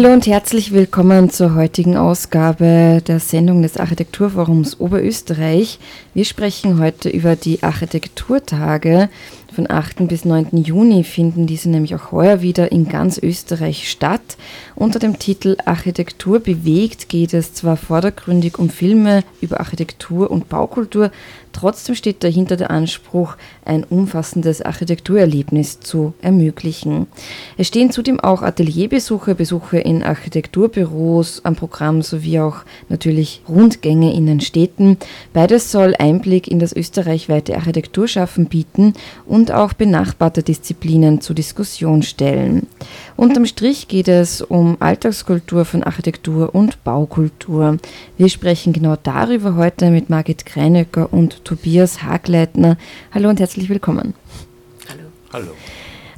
Hallo und herzlich willkommen zur heutigen Ausgabe der Sendung des Architekturforums Oberösterreich. Wir sprechen heute über die Architekturtage Von 8. bis 9. Juni finden diese nämlich auch heuer wieder in ganz Österreich statt. Unter dem Titel Architektur bewegt geht es zwar vordergründig um Filme über Architektur und Baukultur, Trotzdem steht dahinter der Anspruch, ein umfassendes Architekturerlebnis zu ermöglichen. Es stehen zudem auch Atelierbesuche, Besuche in Architekturbüros am Programm sowie auch natürlich Rundgänge in den Städten. Beides soll Einblick in das österreichweite Architekturschaffen bieten und auch benachbarte Disziplinen zur Diskussion stellen. Unterm Strich geht es um Alltagskultur von Architektur und Baukultur. Wir sprechen genau darüber heute mit Margit Kreinöcker und Tobias Hagleitner. Hallo und herzlich willkommen. Hallo. Hallo.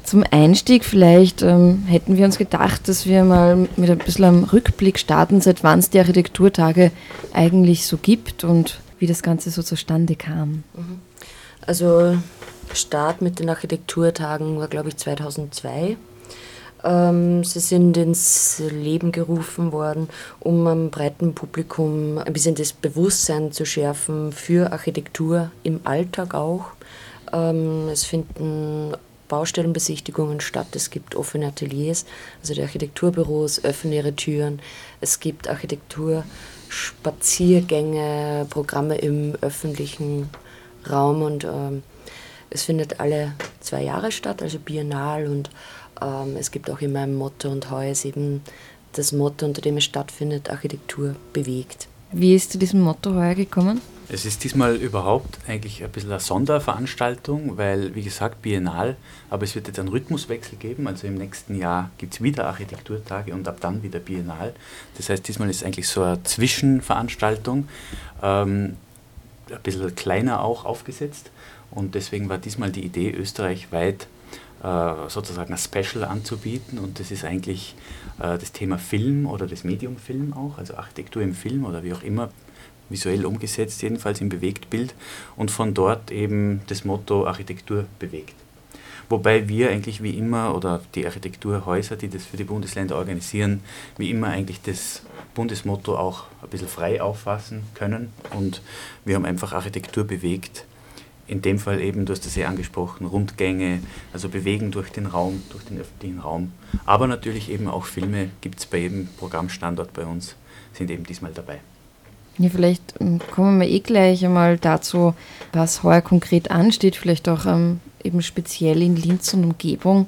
Zum Einstieg vielleicht ähm, hätten wir uns gedacht, dass wir mal mit ein bisschen einem Rückblick starten, seit wann es die Architekturtage eigentlich so gibt und wie das Ganze so zustande kam. Mhm. Also Start mit den Architekturtagen war, glaube ich, 2002. Ähm, sie sind ins Leben gerufen worden, um am breiten Publikum ein bisschen das Bewusstsein zu schärfen für Architektur im Alltag auch. Ähm, es finden Baustellenbesichtigungen statt, es gibt offene Ateliers, also die Architekturbüros öffnen ihre Türen, es gibt Architekturspaziergänge, Programme im öffentlichen Raum und ähm, es findet alle zwei Jahre statt, also biennal und ähm, es gibt auch in meinem Motto und heuer ist eben das Motto, unter dem es stattfindet, Architektur bewegt. Wie ist zu diesem Motto heuer gekommen? Es ist diesmal überhaupt eigentlich ein bisschen eine Sonderveranstaltung, weil, wie gesagt, biennal, aber es wird jetzt einen Rhythmuswechsel geben. Also im nächsten Jahr gibt es wieder Architekturtage und ab dann wieder biennal. Das heißt, diesmal ist es eigentlich so eine Zwischenveranstaltung, ähm, ein bisschen kleiner auch aufgesetzt. Und deswegen war diesmal die Idee, österreichweit äh, sozusagen ein Special anzubieten. Und das ist eigentlich äh, das Thema Film oder das Medium Film auch, also Architektur im Film oder wie auch immer, visuell umgesetzt, jedenfalls im Bewegtbild. Und von dort eben das Motto Architektur bewegt. Wobei wir eigentlich wie immer oder die Architekturhäuser, die das für die Bundesländer organisieren, wie immer eigentlich das Bundesmotto auch ein bisschen frei auffassen können. Und wir haben einfach Architektur bewegt in dem Fall eben, du hast das ja angesprochen, Rundgänge, also Bewegen durch den Raum, durch den öffentlichen Raum. Aber natürlich eben auch Filme gibt es bei jedem Programmstandort bei uns, sind eben diesmal dabei. Ja, vielleicht ähm, kommen wir eh gleich einmal dazu, was heuer konkret ansteht, vielleicht auch ähm, eben speziell in Linz und Umgebung.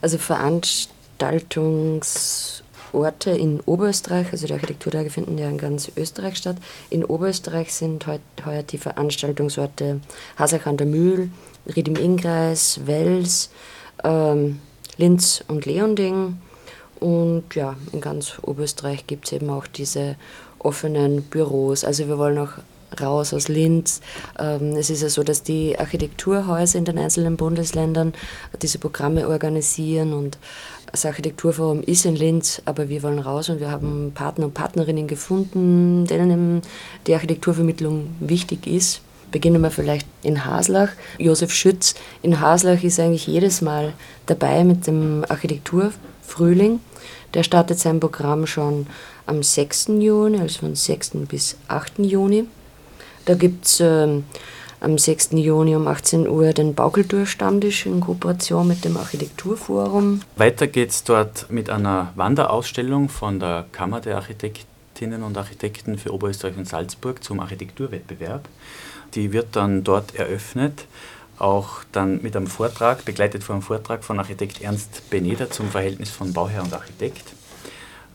Also Veranstaltungs- Orte in Oberösterreich, also die Architekturtage finden ja in ganz Österreich statt. In Oberösterreich sind heuer die Veranstaltungsorte Hasach an der Mühl, Ried im Innkreis, Wels, ähm, Linz und Leonding. Und ja, in ganz Oberösterreich gibt es eben auch diese offenen Büros. Also wir wollen auch raus aus Linz. Ähm, es ist ja so, dass die Architekturhäuser in den einzelnen Bundesländern diese Programme organisieren und das Architekturforum ist in Linz, aber wir wollen raus und wir haben Partner und Partnerinnen gefunden, denen die Architekturvermittlung wichtig ist. Beginnen wir vielleicht in Haslach. Josef Schütz in Haslach ist eigentlich jedes Mal dabei mit dem Architekturfrühling. Der startet sein Programm schon am 6. Juni, also von 6. bis 8. Juni. Da gibt es äh, am 6. Juni um 18 Uhr den Baukulturstammtisch in Kooperation mit dem Architekturforum. Weiter geht es dort mit einer Wanderausstellung von der Kammer der Architektinnen und Architekten für Oberösterreich und Salzburg zum Architekturwettbewerb. Die wird dann dort eröffnet auch dann mit einem Vortrag, begleitet von einem Vortrag von Architekt Ernst Beneder zum Verhältnis von Bauherr und Architekt.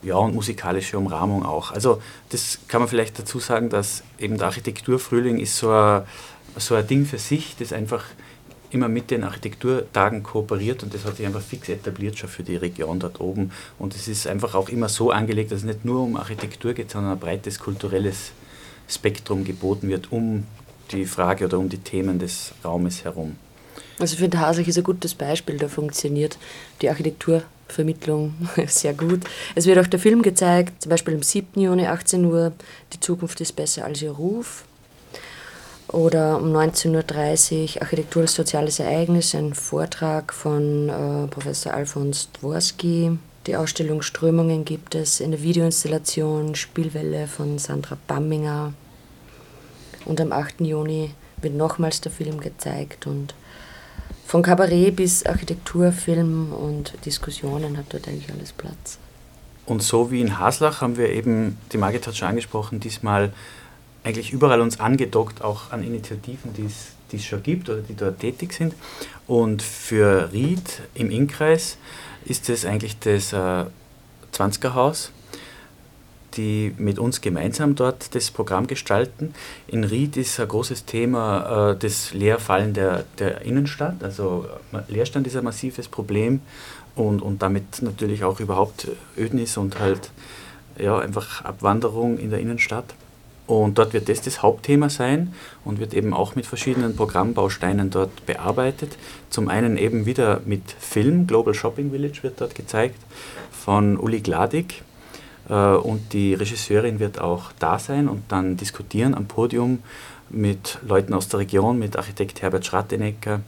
Ja, und musikalische Umrahmung auch. Also das kann man vielleicht dazu sagen, dass eben der Architekturfrühling ist so ein so ein Ding für sich, das einfach immer mit den Architekturtagen kooperiert und das hat sich einfach fix etabliert schon für die Region dort oben. Und es ist einfach auch immer so angelegt, dass es nicht nur um Architektur geht, sondern ein breites kulturelles Spektrum geboten wird um die Frage oder um die Themen des Raumes herum. Also ich finde, Haslich ist ein gutes Beispiel, da funktioniert die Architekturvermittlung sehr gut. Es wird auch der Film gezeigt, zum Beispiel am 7. Juni 18 Uhr, Die Zukunft ist besser als ihr Ruf. Oder um 19.30 Uhr Architektur als soziales Ereignis, ein Vortrag von äh, Professor Alfons Dworski. Die Ausstellung Strömungen gibt es in der Videoinstallation Spielwelle von Sandra Bamminger. Und am 8. Juni wird nochmals der Film gezeigt und von Kabarett bis Architektur, Film und Diskussionen hat dort eigentlich alles Platz. Und so wie in Haslach haben wir eben, die Margit hat schon angesprochen, diesmal eigentlich überall uns angedockt, auch an Initiativen, die es, schon gibt oder die dort tätig sind. Und für Ried im Innkreis ist es eigentlich das äh, 20er Haus, die mit uns gemeinsam dort das Programm gestalten. In Ried ist ein großes Thema äh, das Leerfallen der, der Innenstadt. Also äh, Leerstand ist ein massives Problem und, und damit natürlich auch überhaupt Ödnis und halt ja, einfach Abwanderung in der Innenstadt. Und dort wird das das Hauptthema sein und wird eben auch mit verschiedenen Programmbausteinen dort bearbeitet. Zum einen eben wieder mit Film, Global Shopping Village wird dort gezeigt, von Uli Gladig. Äh, und die Regisseurin wird auch da sein und dann diskutieren am Podium mit Leuten aus der Region, mit Architekt Herbert Schrattenecker,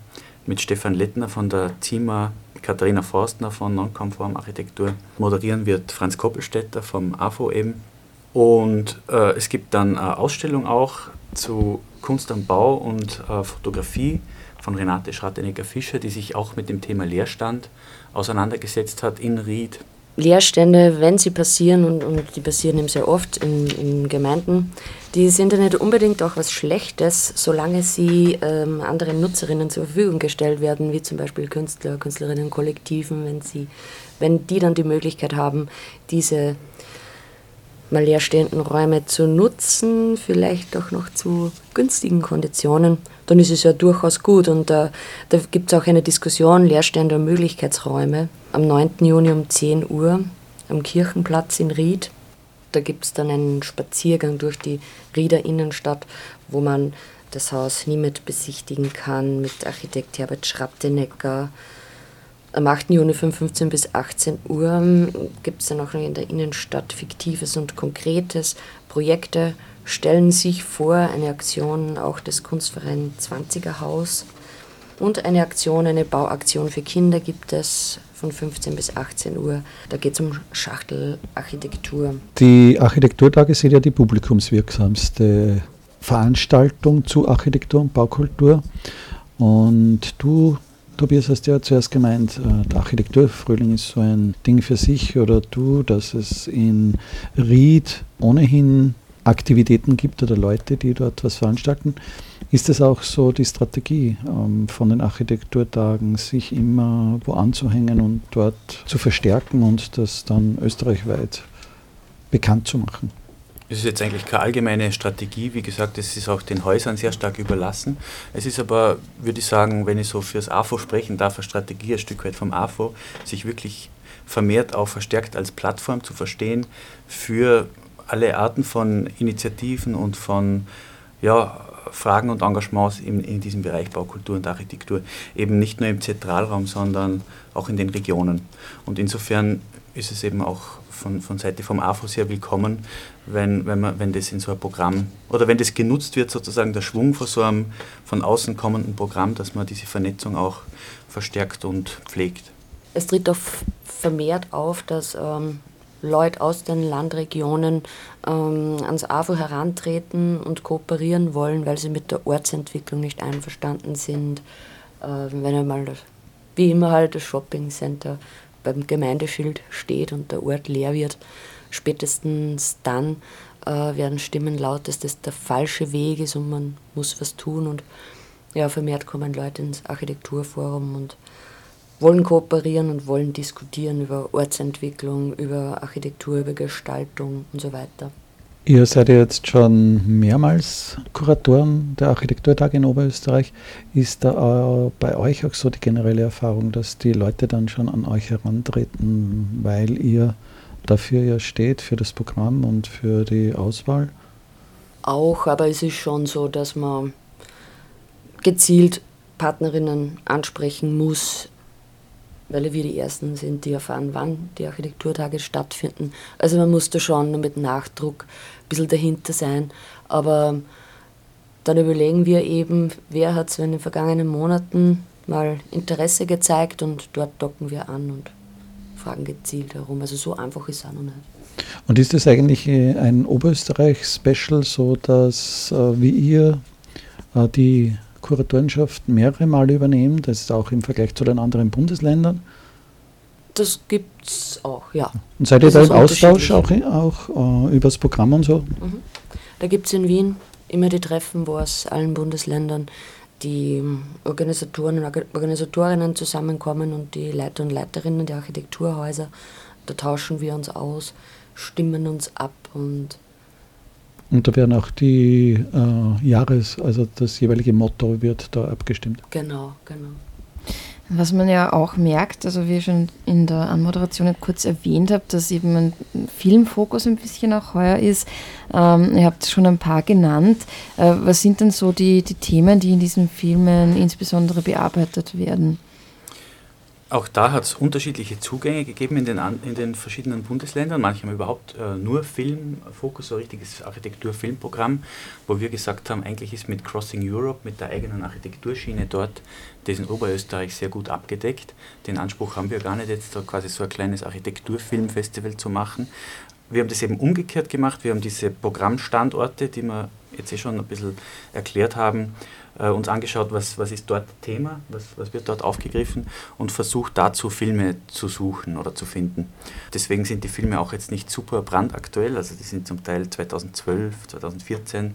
mit Stefan Lettner von der ZIMA, Katharina Forstner von Nonkonform Architektur. Moderieren wird Franz Koppelstädter vom AFO eben und äh, es gibt dann eine Ausstellung auch zu Kunst am Bau und äh, Fotografie von Renate Schrattenegger-Fischer, die sich auch mit dem Thema Leerstand auseinandergesetzt hat in Ried. Leerstände, wenn sie passieren, und, und die passieren eben sehr oft in, in, Gemeinden, die sind ja nicht unbedingt auch was Schlechtes, solange sie ähm, anderen Nutzerinnen zur Verfügung gestellt werden, wie zum Beispiel Künstler, Künstlerinnen, Kollektiven, wenn, sie, wenn die dann die Möglichkeit haben, diese mal leerstehenden Räume zu nutzen, vielleicht auch noch zu günstigen Konditionen, dann ist es ja durchaus gut. Und äh, da gibt es auch eine Diskussion leerstehender Möglichkeitsräume am 9. Juni um 10 Uhr am Kirchenplatz in Ried. Da gibt es dann einen Spaziergang durch die Rieder Innenstadt, wo man das Haus nie mit besichtigen kann, mit Architekt Herbert Schraptenecker, am 8. Juni von 15 bis 18 Uhr ähm, gibt es dann auch noch in der Innenstadt Fiktives und Konkretes. Projekte stellen sich vor, eine Aktion auch des Kunstvereins 20er Haus. Und eine Aktion, eine Bauaktion für Kinder gibt es von 15 bis 18 Uhr. Da geht es um Schachtelarchitektur. Die Architekturtage sind ja die publikumswirksamste Veranstaltung zu Architektur und Baukultur. Und du Tobias hast ja zuerst gemeint, äh, der Architekturfrühling ist so ein Ding für sich oder du, dass es in Ried ohnehin Aktivitäten gibt oder Leute, die dort was veranstalten. Ist es auch so die Strategie ähm, von den Architekturtagen, sich immer wo anzuhängen und dort zu verstärken und das dann österreichweit bekannt zu machen? Es ist jetzt eigentlich keine allgemeine Strategie. Wie gesagt, es ist auch den Häusern sehr stark überlassen. Es ist aber, würde ich sagen, wenn ich so fürs AFO sprechen darf, eine Strategie ein Stück weit vom AFO, sich wirklich vermehrt auch verstärkt als Plattform zu verstehen für alle Arten von Initiativen und von ja, Fragen und Engagements in, in diesem Bereich Baukultur und Architektur. Eben nicht nur im Zentralraum, sondern auch in den Regionen. Und insofern ist es eben auch von, von Seite vom AFO sehr willkommen, wenn, wenn, man, wenn das in so ein Programm oder wenn das genutzt wird, sozusagen der Schwung von so einem von außen kommenden Programm, dass man diese Vernetzung auch verstärkt und pflegt. Es tritt auch vermehrt auf, dass ähm, Leute aus den Landregionen ähm, ans AFO herantreten und kooperieren wollen, weil sie mit der Ortsentwicklung nicht einverstanden sind. Äh, wenn einmal, wie immer halt das Shoppingcenter beim Gemeindeschild steht und der Ort leer wird, spätestens dann äh, werden Stimmen laut, dass das der falsche Weg ist und man muss was tun. Und ja, vermehrt kommen Leute ins Architekturforum und wollen kooperieren und wollen diskutieren über Ortsentwicklung, über Architektur, über Gestaltung und so weiter. Ihr seid ja jetzt schon mehrmals Kuratoren der Architekturtage in Oberösterreich. Ist da bei euch auch so die generelle Erfahrung, dass die Leute dann schon an euch herantreten, weil ihr dafür ja steht, für das Programm und für die Auswahl? Auch, aber es ist schon so, dass man gezielt Partnerinnen ansprechen muss, weil wir die Ersten sind, die erfahren, wann die Architekturtage stattfinden. Also man muss da schon mit Nachdruck ein bisschen dahinter sein. Aber dann überlegen wir eben, wer hat so in den vergangenen Monaten mal Interesse gezeigt und dort docken wir an und fragen gezielt herum. Also so einfach ist es auch noch nicht. Und ist das eigentlich äh, ein Oberösterreich-Special, so dass äh, wie ihr äh, die Kuratorenschaft mehrere Male übernehmen, das ist auch im Vergleich zu den anderen Bundesländern. Das gibt es auch, ja. Und seid ihr Das da im Austausch auch, auch äh, über das Programm und so? Mhm. Da gibt es in Wien immer die Treffen, wo aus allen Bundesländern die Organisatoren und Orga- Organisatorinnen zusammenkommen und die Leiter und Leiterinnen der Architekturhäuser. Da tauschen wir uns aus, stimmen uns ab und Und da werden auch die äh, Jahres-, also das jeweilige Motto wird da abgestimmt. genau, genau. Was man ja auch merkt, also wie ich schon in der Anmoderation kurz erwähnt habe, dass eben ein Filmfokus ein bisschen auch heuer ist. Ähm, ihr habt schon ein paar genannt. Äh, was sind denn so die, die Themen, die in diesen Filmen insbesondere bearbeitet werden? Auch da hat es unterschiedliche Zugänge gegeben in den, in den verschiedenen Bundesländern. Manche haben überhaupt äh, nur Filmfokus, so ein richtiges Architektur-Filmprogramm, wo wir gesagt haben, eigentlich ist mit Crossing Europe, mit der eigenen Architekturschiene dort, das in Oberösterreich sehr gut abgedeckt. Den Anspruch haben wir gar nicht, jetzt da quasi so ein kleines Architekturfilmfestival zu machen. Wir haben das eben umgekehrt gemacht. Wir haben diese Programmstandorte, die wir jetzt eh schon ein bisschen erklärt haben, äh, uns angeschaut, was, was ist dort Thema, was, was wird dort aufgegriffen und versucht dazu Filme zu suchen oder zu finden. Deswegen sind die Filme auch jetzt nicht super brandaktuell, also die sind zum Teil 2012, 2014,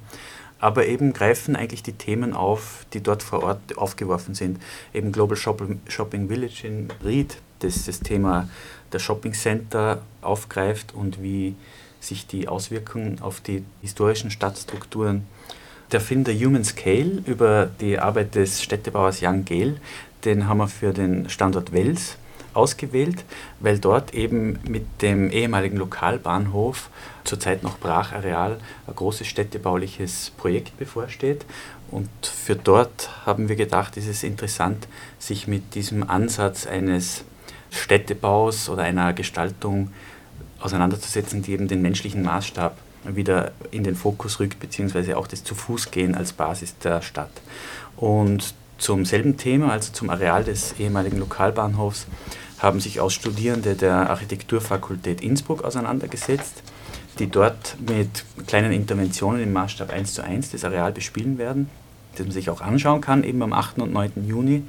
aber eben greifen eigentlich die Themen auf, die dort vor Ort aufgeworfen sind. Eben Global Shopping, Village in Ried, das das Thema der Shopping Center aufgreift und wie sich die Auswirkungen auf die historischen Stadtstrukturen der Film The Human Scale über die Arbeit des Städtebauers Jan Gehl, den haben wir für den Standort Wels ausgewählt, weil dort eben mit dem ehemaligen Lokalbahnhof, zurzeit noch Brachareal, ein großes städtebauliches Projekt bevorsteht. Und für dort haben wir gedacht, ist es interessant, sich mit diesem Ansatz eines Städtebaus oder einer Gestaltung auseinanderzusetzen, die eben den menschlichen Maßstab wieder in den Fokus rückt, beziehungsweise auch das Zu-Fuß-Gehen als Basis der Stadt. Und zum selben Thema, also zum Areal des ehemaligen Lokalbahnhofs, haben sich auch Studierende der Architekturfakultät Innsbruck auseinandergesetzt, die dort mit kleinen Interventionen im Maßstab 1 zu 1 das Areal bespielen werden, das man sich auch anschauen kann, eben am 8. und 9. Juni.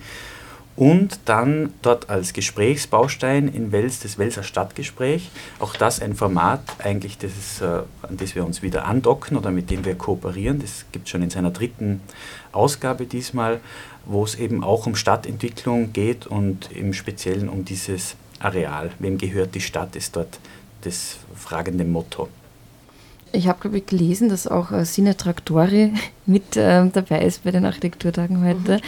Und dann dort als Gesprächsbaustein in Wels das Welser Stadtgespräch. Auch das ein Format eigentlich, das ist, äh, an das wir uns wieder andocken oder mit dem wir kooperieren. Das gibt es schon in seiner dritten Ausgabe diesmal, wo es eben auch um Stadtentwicklung geht und im Speziellen um dieses Areal. Wem gehört die Stadt, ist dort das fragende Motto. Ich habe, glaube ich, gelesen, dass auch äh, Sine Traktori mit ähm, dabei ist bei den Architekturtagen heute.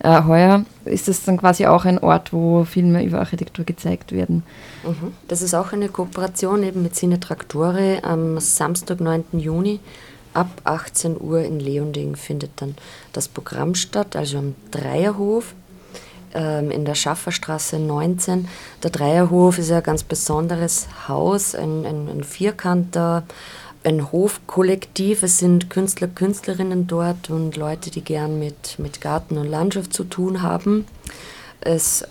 Äh, heuer ist das dann quasi auch ein Ort, wo Filme über Architektur gezeigt werden. Mhm. Das ist auch eine Kooperation eben mit Cine Traktore. Am Samstag, 9. Juni ab 18 Uhr in Leonding findet dann das Programm statt, also am Dreierhof ähm, in der Schafferstraße 19. Der Dreierhof ist ein ganz besonderes Haus, ein, ein, ein Vierkanter, ein Hofkollektiv. Es sind Künstler, Künstlerinnen dort und Leute, die gern mit, mit Garten und Landschaft zu tun haben. Es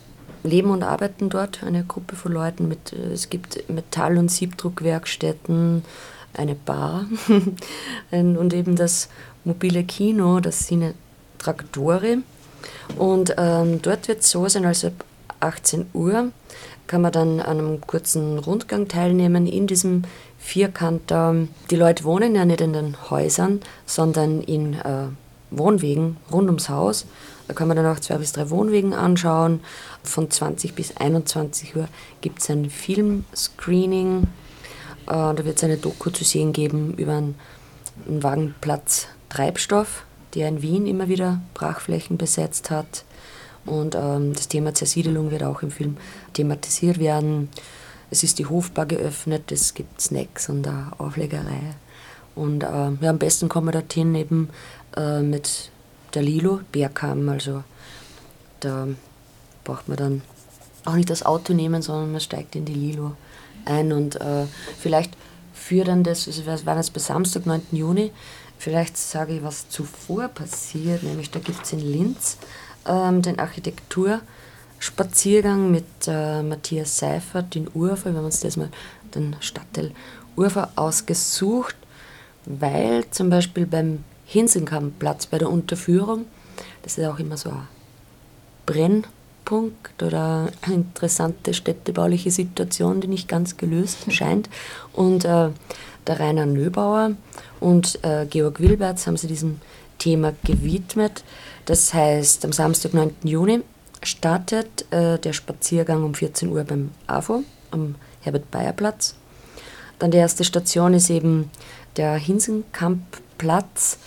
leben und arbeiten dort eine Gruppe von Leuten. Mit, äh, es gibt Metall- und Siebdruckwerkstätten, eine Bar ein- und eben das mobile Kino, das Cine Traktore. Und ähm, dort wird es so sein, also ab 18 Uhr kann man dann an einem kurzen Rundgang teilnehmen in diesem Vierkanter. Die Leute wohnen ja nicht in den Häusern, sondern in äh, Wohnwegen rund ums Haus. Da kann man dann auch zwei bis drei Wohnwegen anschauen. Von 20 bis 21 Uhr gibt es ein Filmscreening. Äh, da wird es eine Doku zu sehen geben über einen, einen Wagenplatz Treibstoff, der in Wien immer wieder Brachflächen besetzt hat. Und ähm, das Thema Zersiedelung wird auch im Film thematisiert werden. Es ist die Hofbar geöffnet, es gibt Snacks und eine Auflegerei. Und äh, ja, am besten kommen wir dorthin eben äh, mit der Lilo, Bergkamm. Also da braucht man dann auch nicht das Auto nehmen, sondern man steigt in die Lilo ein. Und äh, vielleicht für dann das, also wir waren jetzt bei Samstag, 9. Juni, vielleicht sage ich, was zuvor passiert, nämlich da gibt es in Linz ähm, den Architekturspaziergang mit äh, Matthias Seifert in Urfa. Wir haben uns das mal den Stadtteil Urfa ausgesucht, weil zum Beispiel beim Hinsenkammplatz bei der Unterführung Das ist auch immer so ein Brennpunkt oder eine interessante städtebauliche Situation, die nicht ganz gelöst scheint. Und äh, der Rainer Nöbauer und äh, Georg Wilberts haben sich diesem Thema gewidmet. Das heißt, am Samstag, 9. Juni, startet äh, der Spaziergang um 14 Uhr beim AFO am Herbert-Bayer-Platz. Dann die erste Station ist eben der Hinsenkamp-Platz.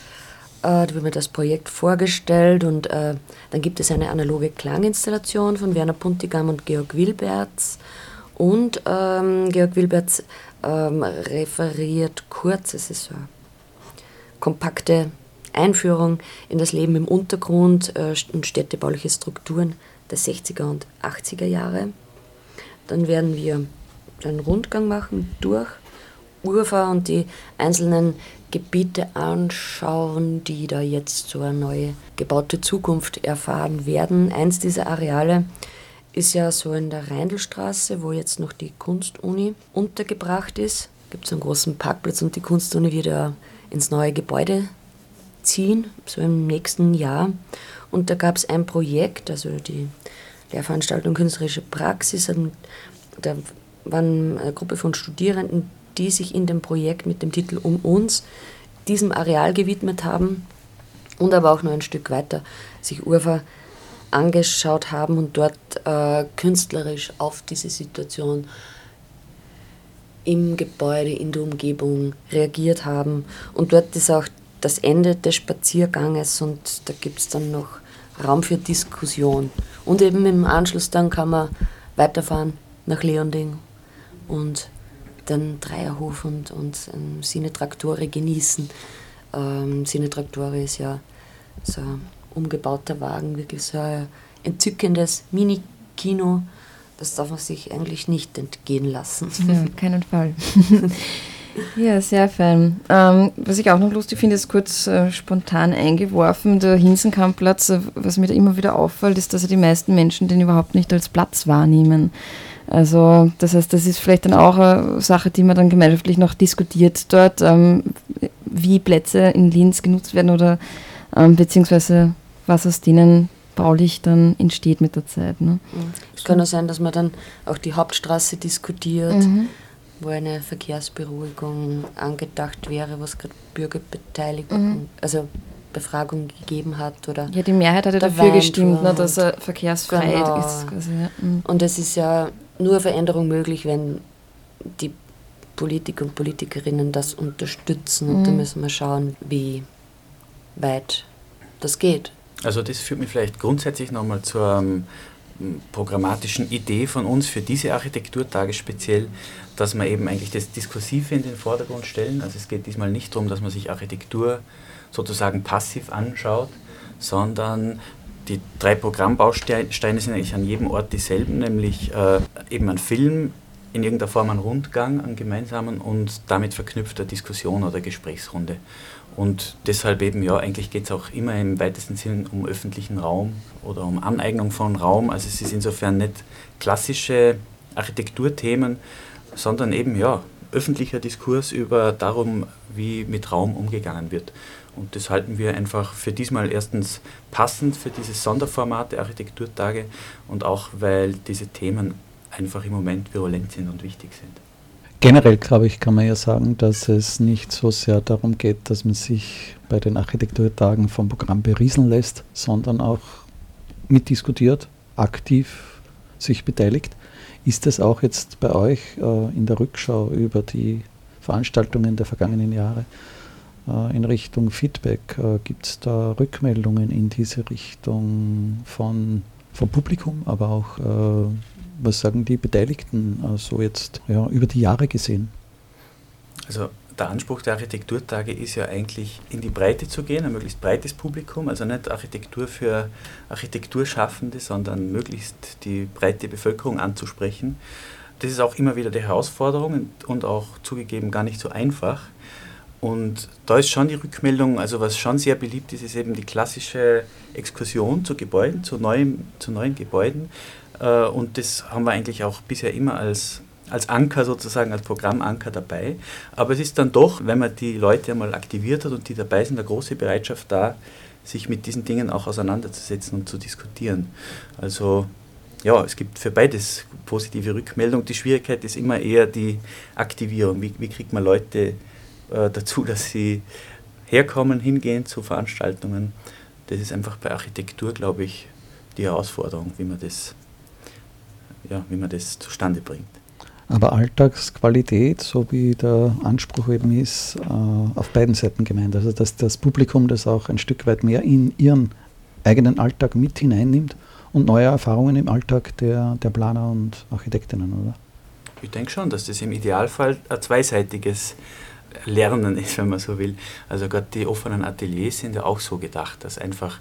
Äh, da wird mir das Projekt vorgestellt und äh, dann gibt es eine analoge Klanginstallation von Werner Puntigam und Georg Wilberts. Und ähm, Georg Wilberts ähm, referiert kurz, es ist so eine kompakte Einführung in das Leben im Untergrund äh, und städtebauliche Strukturen der 60er und 80er Jahre. Dann werden wir einen Rundgang machen durch Ufer und die einzelnen Gebiete anschauen, die da jetzt so eine neue gebaute Zukunft erfahren werden. Eins dieser Areale ist ja so in der Reindelstraße, wo jetzt noch die Kunstuni untergebracht ist. Gibt es einen großen Parkplatz und die Kunstuni wird ja ins neue Gebäude ziehen, so im nächsten Jahr. Und da gab es ein Projekt, also die Lehrveranstaltung Künstlerische Praxis. Da waren eine Gruppe von Studierenden, die sich in dem Projekt mit dem Titel Um uns diesem Areal gewidmet haben und aber auch noch ein Stück weiter sich Urfa angeschaut haben und dort äh, künstlerisch auf diese Situation im Gebäude, in der Umgebung reagiert haben. Und dort ist auch das Ende des Spazierganges und da gibt es dann noch Raum für Diskussion. Und eben im Anschluss dann kann man weiterfahren nach Leonding und den Dreierhof und, und ähm, Sine Traktore genießen. Ähm, Sine Traktore ist ja so ein umgebauter Wagen, wirklich so ein entzückendes Mini-Kino. Das darf man sich eigentlich nicht entgehen lassen. Ja, keinen Fall. Ja, sehr fein. Ähm, was ich auch noch lustig finde, ist kurz äh, spontan eingeworfen, der Hinsenkampplatz, äh, was mir da immer wieder auffällt, ist, dass ja die meisten Menschen den überhaupt nicht als Platz wahrnehmen. Also das heißt, das ist vielleicht dann auch eine Sache, die man dann gemeinschaftlich noch diskutiert dort, ähm, wie Plätze in Linz genutzt werden oder ähm, beziehungsweise was aus denen baulich dann entsteht mit der Zeit. Ne? Es kann auch sein, dass man dann auch die Hauptstraße diskutiert. Mhm wo eine Verkehrsberuhigung angedacht wäre, was gerade Bürgerbeteiligung, mhm. also Befragung gegeben hat. Oder ja, die Mehrheit hat ja dafür gestimmt, ne, dass er verkehrsfrei genau. ist. Quasi, ja. mhm. Und es ist ja nur Veränderung möglich, wenn die Politiker und Politikerinnen das unterstützen. Und mhm. da müssen wir schauen, wie weit das geht. Also das führt mich vielleicht grundsätzlich nochmal zur ähm, programmatischen Idee von uns für diese Architekturtage speziell, dass wir eben eigentlich das Diskursive in den Vordergrund stellen. Also es geht diesmal nicht darum, dass man sich Architektur sozusagen passiv anschaut, sondern die drei Programmbausteine sind eigentlich an jedem Ort dieselben, nämlich äh, eben ein Film, in irgendeiner Form ein Rundgang, einen gemeinsamen und damit verknüpfter Diskussion oder Gesprächsrunde. Und deshalb eben, ja, eigentlich geht es auch immer im weitesten Sinn um öffentlichen Raum oder um Aneignung von Raum. Also es ist insofern nicht klassische Architekturthemen, sondern eben, ja, öffentlicher Diskurs über darum, wie mit Raum umgegangen wird. Und das halten wir einfach für diesmal erstens passend für dieses Sonderformat der Architekturtage und auch, weil diese Themen einfach im Moment virulent sind und wichtig sind. Generell, glaube ich, kann man ja sagen, dass es nicht so sehr darum geht, dass man sich bei den Architekturtagen vom Programm berieseln lässt, sondern auch mitdiskutiert, aktiv sich beteiligt. Ist das auch jetzt bei euch äh, in der Rückschau über die Veranstaltungen der vergangenen Jahre äh, in Richtung Feedback? Äh, Gibt es da Rückmeldungen in diese Richtung von, vom Publikum, aber auch äh, was sagen die Beteiligten so also jetzt ja, über die Jahre gesehen? Also der Anspruch der Architekturtage ist ja eigentlich in die Breite zu gehen, ein möglichst breites Publikum, also nicht Architektur für Architekturschaffende, sondern möglichst die breite Bevölkerung anzusprechen. Das ist auch immer wieder die Herausforderung und auch zugegeben gar nicht so einfach. Und da ist schon die Rückmeldung, also was schon sehr beliebt ist, ist eben die klassische Exkursion zu Gebäuden, zu neuen, zu neuen Gebäuden. Äh, und das haben wir eigentlich auch bisher immer als, als Anker sozusagen, als Programmanker dabei. Aber es ist dann doch, wenn man die Leute einmal aktiviert hat und die dabei sind, eine große Bereitschaft da, sich mit diesen Dingen auch auseinanderzusetzen und zu diskutieren. Also ja, es gibt für beides positive Rückmeldung. Die Schwierigkeit ist immer eher die Aktivierung. Wie, wie kriegt man Leute äh, dazu, dass sie herkommen, hingehen zu Veranstaltungen? Das ist einfach bei Architektur, glaube ich, die Herausforderung, wie man das, ja, wie man das zustande bringt. Aber Alltagsqualität, so wie der Anspruch eben ist, äh, auf beiden Seiten gemeint. Also dass das Publikum das auch ein Stück weit mehr in ihren eigenen Alltag mit hineinnimmt und neue Erfahrungen im Alltag der, der Planer und Architektinnen, oder? Ich denke schon, dass das im Idealfall ein zweiseitiges Lernen ist, wenn man so will. Also gerade die offenen Ateliers sind ja auch so gedacht, dass einfach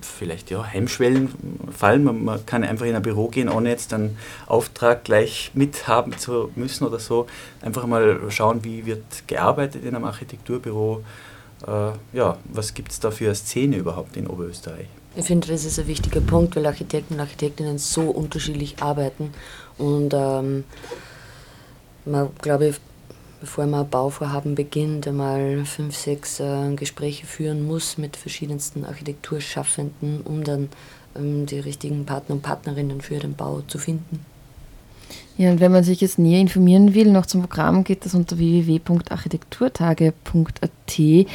vielleicht ja, Hemmschwellen fallen. Man, man, kann einfach in ein Büro gehen, ohne jetzt einen Auftrag gleich mithaben zu müssen oder so. Einfach mal schauen, wie wird gearbeitet in einem Architekturbüro. Äh, ja, was gibt es da für eine Szene überhaupt in Oberösterreich? Ich finde, das ist ein wichtiger Punkt, weil Architekten und Architektinnen so unterschiedlich arbeiten. Und ähm, man, glaube ich, bevor man ein Bauvorhaben beginnt, einmal fünf, sechs äh, Gespräche führen muss mit verschiedensten Architekturschaffenden, um dann ähm, die richtigen Partner und Partnerinnen für den Bau zu finden. Ja, und wenn man sich jetzt näher informieren will, noch zum Programm geht das unter www.architekturtage.at. Äh,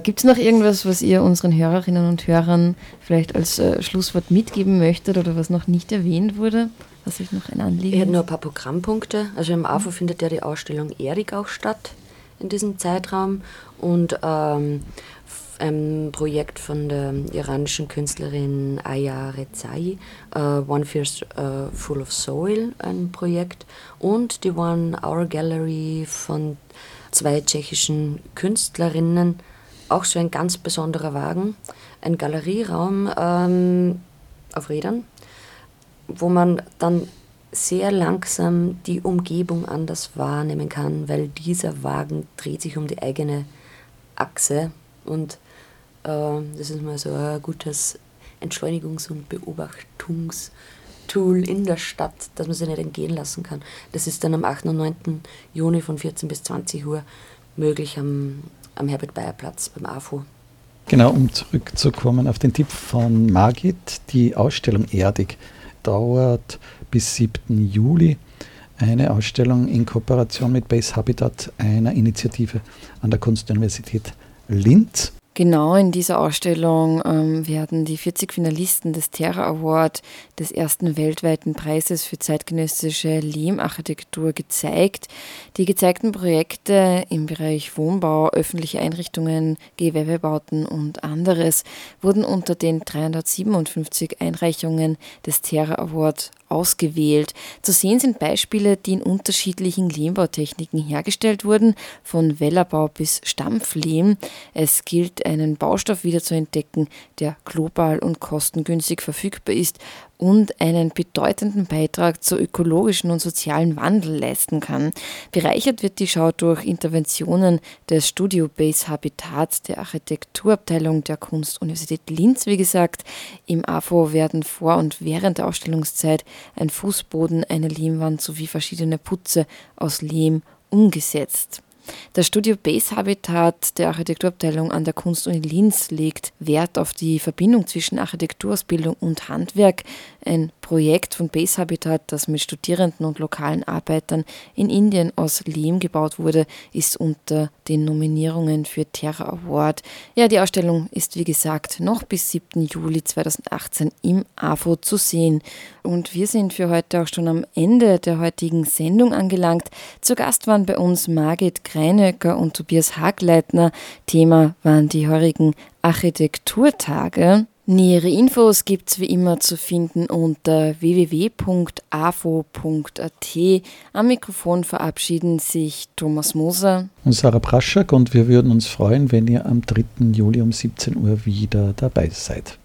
Gibt es noch irgendwas, was ihr unseren Hörerinnen und Hörern vielleicht als äh, Schlusswort mitgeben möchtet oder was noch nicht erwähnt wurde? Was ich noch ein Anliegen Ich hätte nur ein paar Programmpunkte. Also im AFO findet ja die Ausstellung Erik auch statt in diesem Zeitraum. Und ähm, ein Projekt von der iranischen Künstlerin Aya Rezai, uh, One Feels uh, Full of Soil, ein Projekt, und die One Hour Gallery von zwei tschechischen Künstlerinnen, auch so ein ganz besonderer Wagen, ein Galerieraum ähm, auf Rädern, wo man dann sehr langsam die Umgebung anders wahrnehmen kann, weil dieser Wagen dreht sich um die eigene Achse und äh, das ist mal so ein gutes Entschleunigungs- und Beobachtungstool in der Stadt, dass man sich nicht entgehen lassen kann. Das ist dann am 8. und 9. Juni von 14 bis 20 Uhr möglich am, am Herbert-Bayer-Platz beim AFO. Genau, um zurückzukommen auf den Tipp von Margit, die Ausstellung Erdig dauert bis 7. Juli. Eine Ausstellung in Kooperation mit Base Habitat, einer Initiative an der Kunstuniversität Linz. Genau in dieser Ausstellung ähm, werden die 40 Finalisten des Terra Award, des ersten weltweiten Preises für zeitgenössische Lehmarchitektur, gezeigt. Die gezeigten Projekte im Bereich Wohnbau, öffentliche Einrichtungen, Gewerbebauten und anderes wurden unter den 357 Einreichungen des Terra Award ausgewählt. Zu sehen sind Beispiele, die in unterschiedlichen Lehmbautechniken hergestellt wurden, von Wellerbau bis Stampflehm. Es gilt, einen Baustoff wieder zu entdecken, der global und kostengünstig verfügbar ist und einen bedeutenden Beitrag zur ökologischen und sozialen Wandel leisten kann. Bereichert wird die Schau durch Interventionen des Studio Base Habitats der Architekturabteilung der Kunstuniversität Linz, wie gesagt. Im AFO werden vor und während der Ausstellungszeit ein Fußboden, eine Lehmwand sowie verschiedene Putze aus Lehm umgesetzt. Das Studio Base Habitat der Architekturabteilung an der Kunstuni Linz legt Wert auf die Verbindung zwischen Architekturausbildung und Handwerk. Ein Projekt von Base Habitat, das mit Studierenden und lokalen Arbeitern in Indien aus Lehm gebaut wurde, ist unter den Nominierungen für Terra Award. Ja, die Ausstellung ist wie gesagt noch bis 7. Juli 2018 im AFO zu sehen. Und wir sind für heute auch schon am Ende der heutigen Sendung angelangt. Zu Gast waren bei uns Margit Kreinöcker und Tobias Hagleitner. Thema waren die heurigen Architekturtage. Nähere Infos gibt es wie immer zu finden unter www.afo.at. Am Mikrofon verabschieden sich Thomas Moser und Sarah Praschak und wir würden uns freuen, wenn ihr am 3. Juli um 17 Uhr wieder dabei seid.